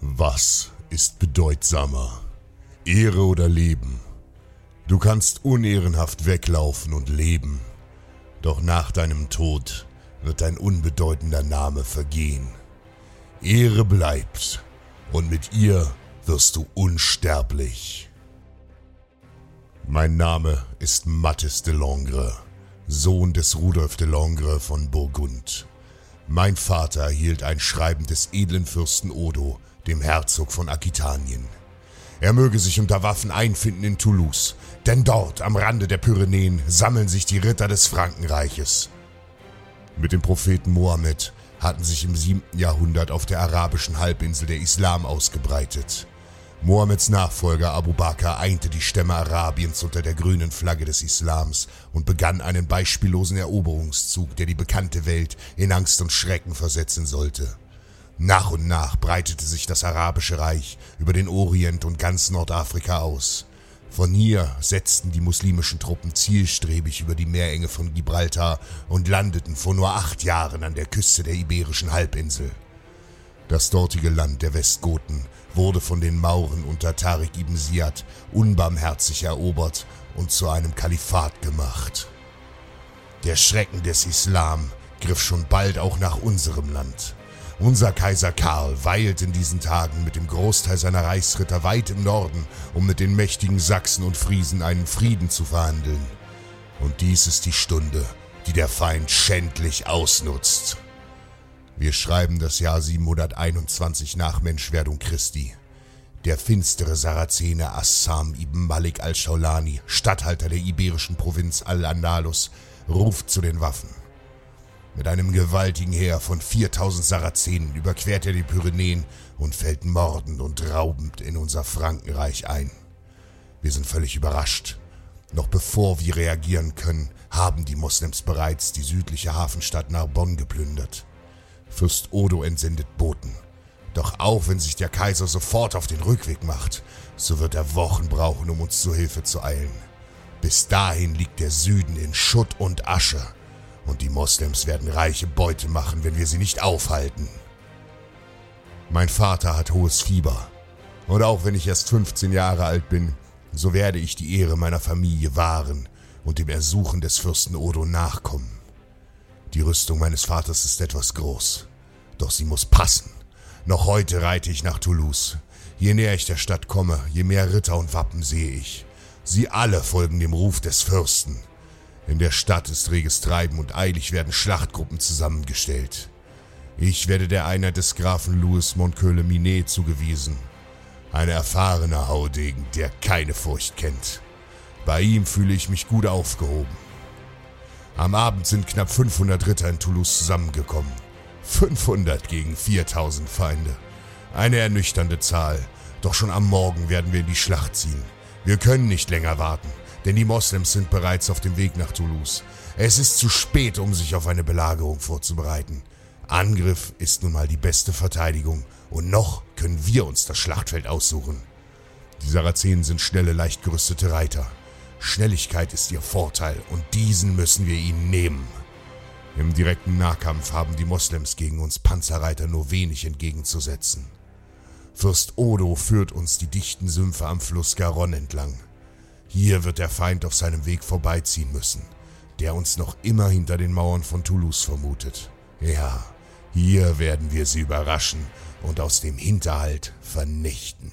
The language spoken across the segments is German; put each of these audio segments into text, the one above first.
Was ist bedeutsamer? Ehre oder Leben? Du kannst unehrenhaft weglaufen und leben, doch nach deinem Tod wird dein unbedeutender Name vergehen. Ehre bleibt, und mit ihr wirst du unsterblich. Mein Name ist Mathis de Langre, Sohn des Rudolf de Langre von Burgund. Mein Vater erhielt ein Schreiben des edlen Fürsten Odo, dem Herzog von Aquitanien. Er möge sich unter Waffen einfinden in Toulouse, denn dort am Rande der Pyrenäen sammeln sich die Ritter des Frankenreiches. Mit dem Propheten Mohammed hatten sich im 7. Jahrhundert auf der arabischen Halbinsel der Islam ausgebreitet. Mohammeds Nachfolger Abu Bakr einte die Stämme Arabiens unter der grünen Flagge des Islams und begann einen beispiellosen Eroberungszug, der die bekannte Welt in Angst und Schrecken versetzen sollte. Nach und nach breitete sich das arabische Reich über den Orient und ganz Nordafrika aus. Von hier setzten die muslimischen Truppen zielstrebig über die Meerenge von Gibraltar und landeten vor nur acht Jahren an der Küste der Iberischen Halbinsel. Das dortige Land der Westgoten wurde von den Mauren unter Tariq ibn Ziyad unbarmherzig erobert und zu einem Kalifat gemacht. Der Schrecken des Islam griff schon bald auch nach unserem Land. Unser Kaiser Karl weilt in diesen Tagen mit dem Großteil seiner Reichsritter weit im Norden, um mit den mächtigen Sachsen und Friesen einen Frieden zu verhandeln. Und dies ist die Stunde, die der Feind schändlich ausnutzt. Wir schreiben das Jahr 721 nach Menschwerdung Christi. Der finstere Sarazene Assam ibn Malik al-Shaulani, Statthalter der iberischen Provinz Al-Andalus, ruft zu den Waffen. Mit einem gewaltigen Heer von 4000 Sarazenen überquert er die Pyrenäen und fällt mordend und raubend in unser Frankenreich ein. Wir sind völlig überrascht. Noch bevor wir reagieren können, haben die Moslems bereits die südliche Hafenstadt Narbonne geplündert. Fürst Odo entsendet Boten. Doch auch wenn sich der Kaiser sofort auf den Rückweg macht, so wird er Wochen brauchen, um uns zu Hilfe zu eilen. Bis dahin liegt der Süden in Schutt und Asche und die Moslems werden reiche Beute machen, wenn wir sie nicht aufhalten. Mein Vater hat hohes Fieber. Und auch wenn ich erst 15 Jahre alt bin, so werde ich die Ehre meiner Familie wahren und dem Ersuchen des Fürsten Odo nachkommen. Die Rüstung meines Vaters ist etwas groß, doch sie muss passen. Noch heute reite ich nach Toulouse. Je näher ich der Stadt komme, je mehr Ritter und Wappen sehe ich. Sie alle folgen dem Ruf des Fürsten. In der Stadt ist reges Treiben und eilig werden Schlachtgruppen zusammengestellt. Ich werde der Einheit des Grafen Louis Montqueule-Minet zugewiesen. Ein erfahrener Haudegen, der keine Furcht kennt. Bei ihm fühle ich mich gut aufgehoben. Am Abend sind knapp 500 Ritter in Toulouse zusammengekommen. 500 gegen 4000 Feinde. Eine ernüchternde Zahl. Doch schon am Morgen werden wir in die Schlacht ziehen. Wir können nicht länger warten denn die Moslems sind bereits auf dem Weg nach Toulouse. Es ist zu spät, um sich auf eine Belagerung vorzubereiten. Angriff ist nun mal die beste Verteidigung und noch können wir uns das Schlachtfeld aussuchen. Die Sarazenen sind schnelle, leicht gerüstete Reiter. Schnelligkeit ist ihr Vorteil und diesen müssen wir ihnen nehmen. Im direkten Nahkampf haben die Moslems gegen uns Panzerreiter nur wenig entgegenzusetzen. Fürst Odo führt uns die dichten Sümpfe am Fluss Garonne entlang. Hier wird der Feind auf seinem Weg vorbeiziehen müssen, der uns noch immer hinter den Mauern von Toulouse vermutet. Ja, hier werden wir sie überraschen und aus dem Hinterhalt vernichten.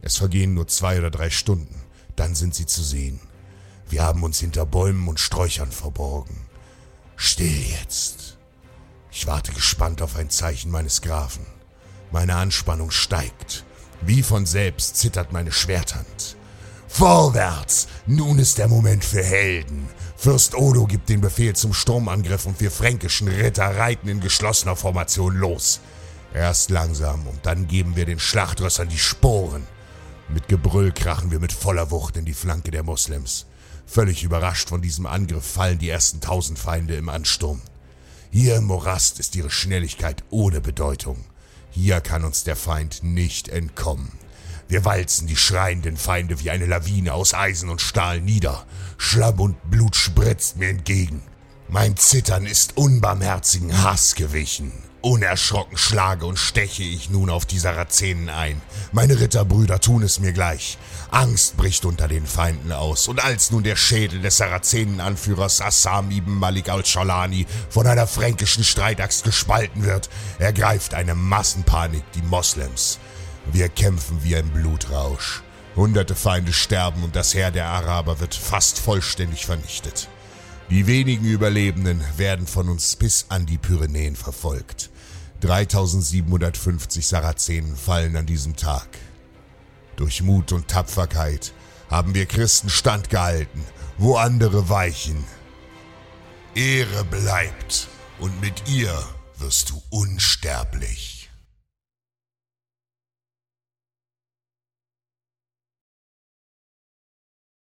Es vergehen nur zwei oder drei Stunden, dann sind sie zu sehen. Wir haben uns hinter Bäumen und Sträuchern verborgen. Still jetzt. Ich warte gespannt auf ein Zeichen meines Grafen. Meine Anspannung steigt. Wie von selbst zittert meine Schwerthand. Vorwärts! Nun ist der Moment für Helden. Fürst Odo gibt den Befehl zum Sturmangriff und wir fränkischen Ritter reiten in geschlossener Formation los. Erst langsam und dann geben wir den Schlachtrössern die Sporen. Mit Gebrüll krachen wir mit voller Wucht in die Flanke der Moslems. Völlig überrascht von diesem Angriff fallen die ersten tausend Feinde im Ansturm. Hier im Morast ist ihre Schnelligkeit ohne Bedeutung. Hier kann uns der Feind nicht entkommen. Wir walzen die schreienden Feinde wie eine Lawine aus Eisen und Stahl nieder. Schlamm und Blut spritzt mir entgegen. Mein Zittern ist unbarmherzigen Hass gewichen. Unerschrocken schlage und steche ich nun auf die Sarazenen ein. Meine Ritterbrüder tun es mir gleich. Angst bricht unter den Feinden aus, und als nun der Schädel des Sarazenenanführers Assam ibn Malik al-Shalani von einer fränkischen Streitaxt gespalten wird, ergreift eine Massenpanik die Moslems. Wir kämpfen wie ein Blutrausch. Hunderte Feinde sterben und das Heer der Araber wird fast vollständig vernichtet. Die wenigen Überlebenden werden von uns bis an die Pyrenäen verfolgt. 3750 Sarazenen fallen an diesem Tag. Durch Mut und Tapferkeit haben wir Christen standgehalten, wo andere weichen. Ehre bleibt und mit ihr wirst du unsterblich.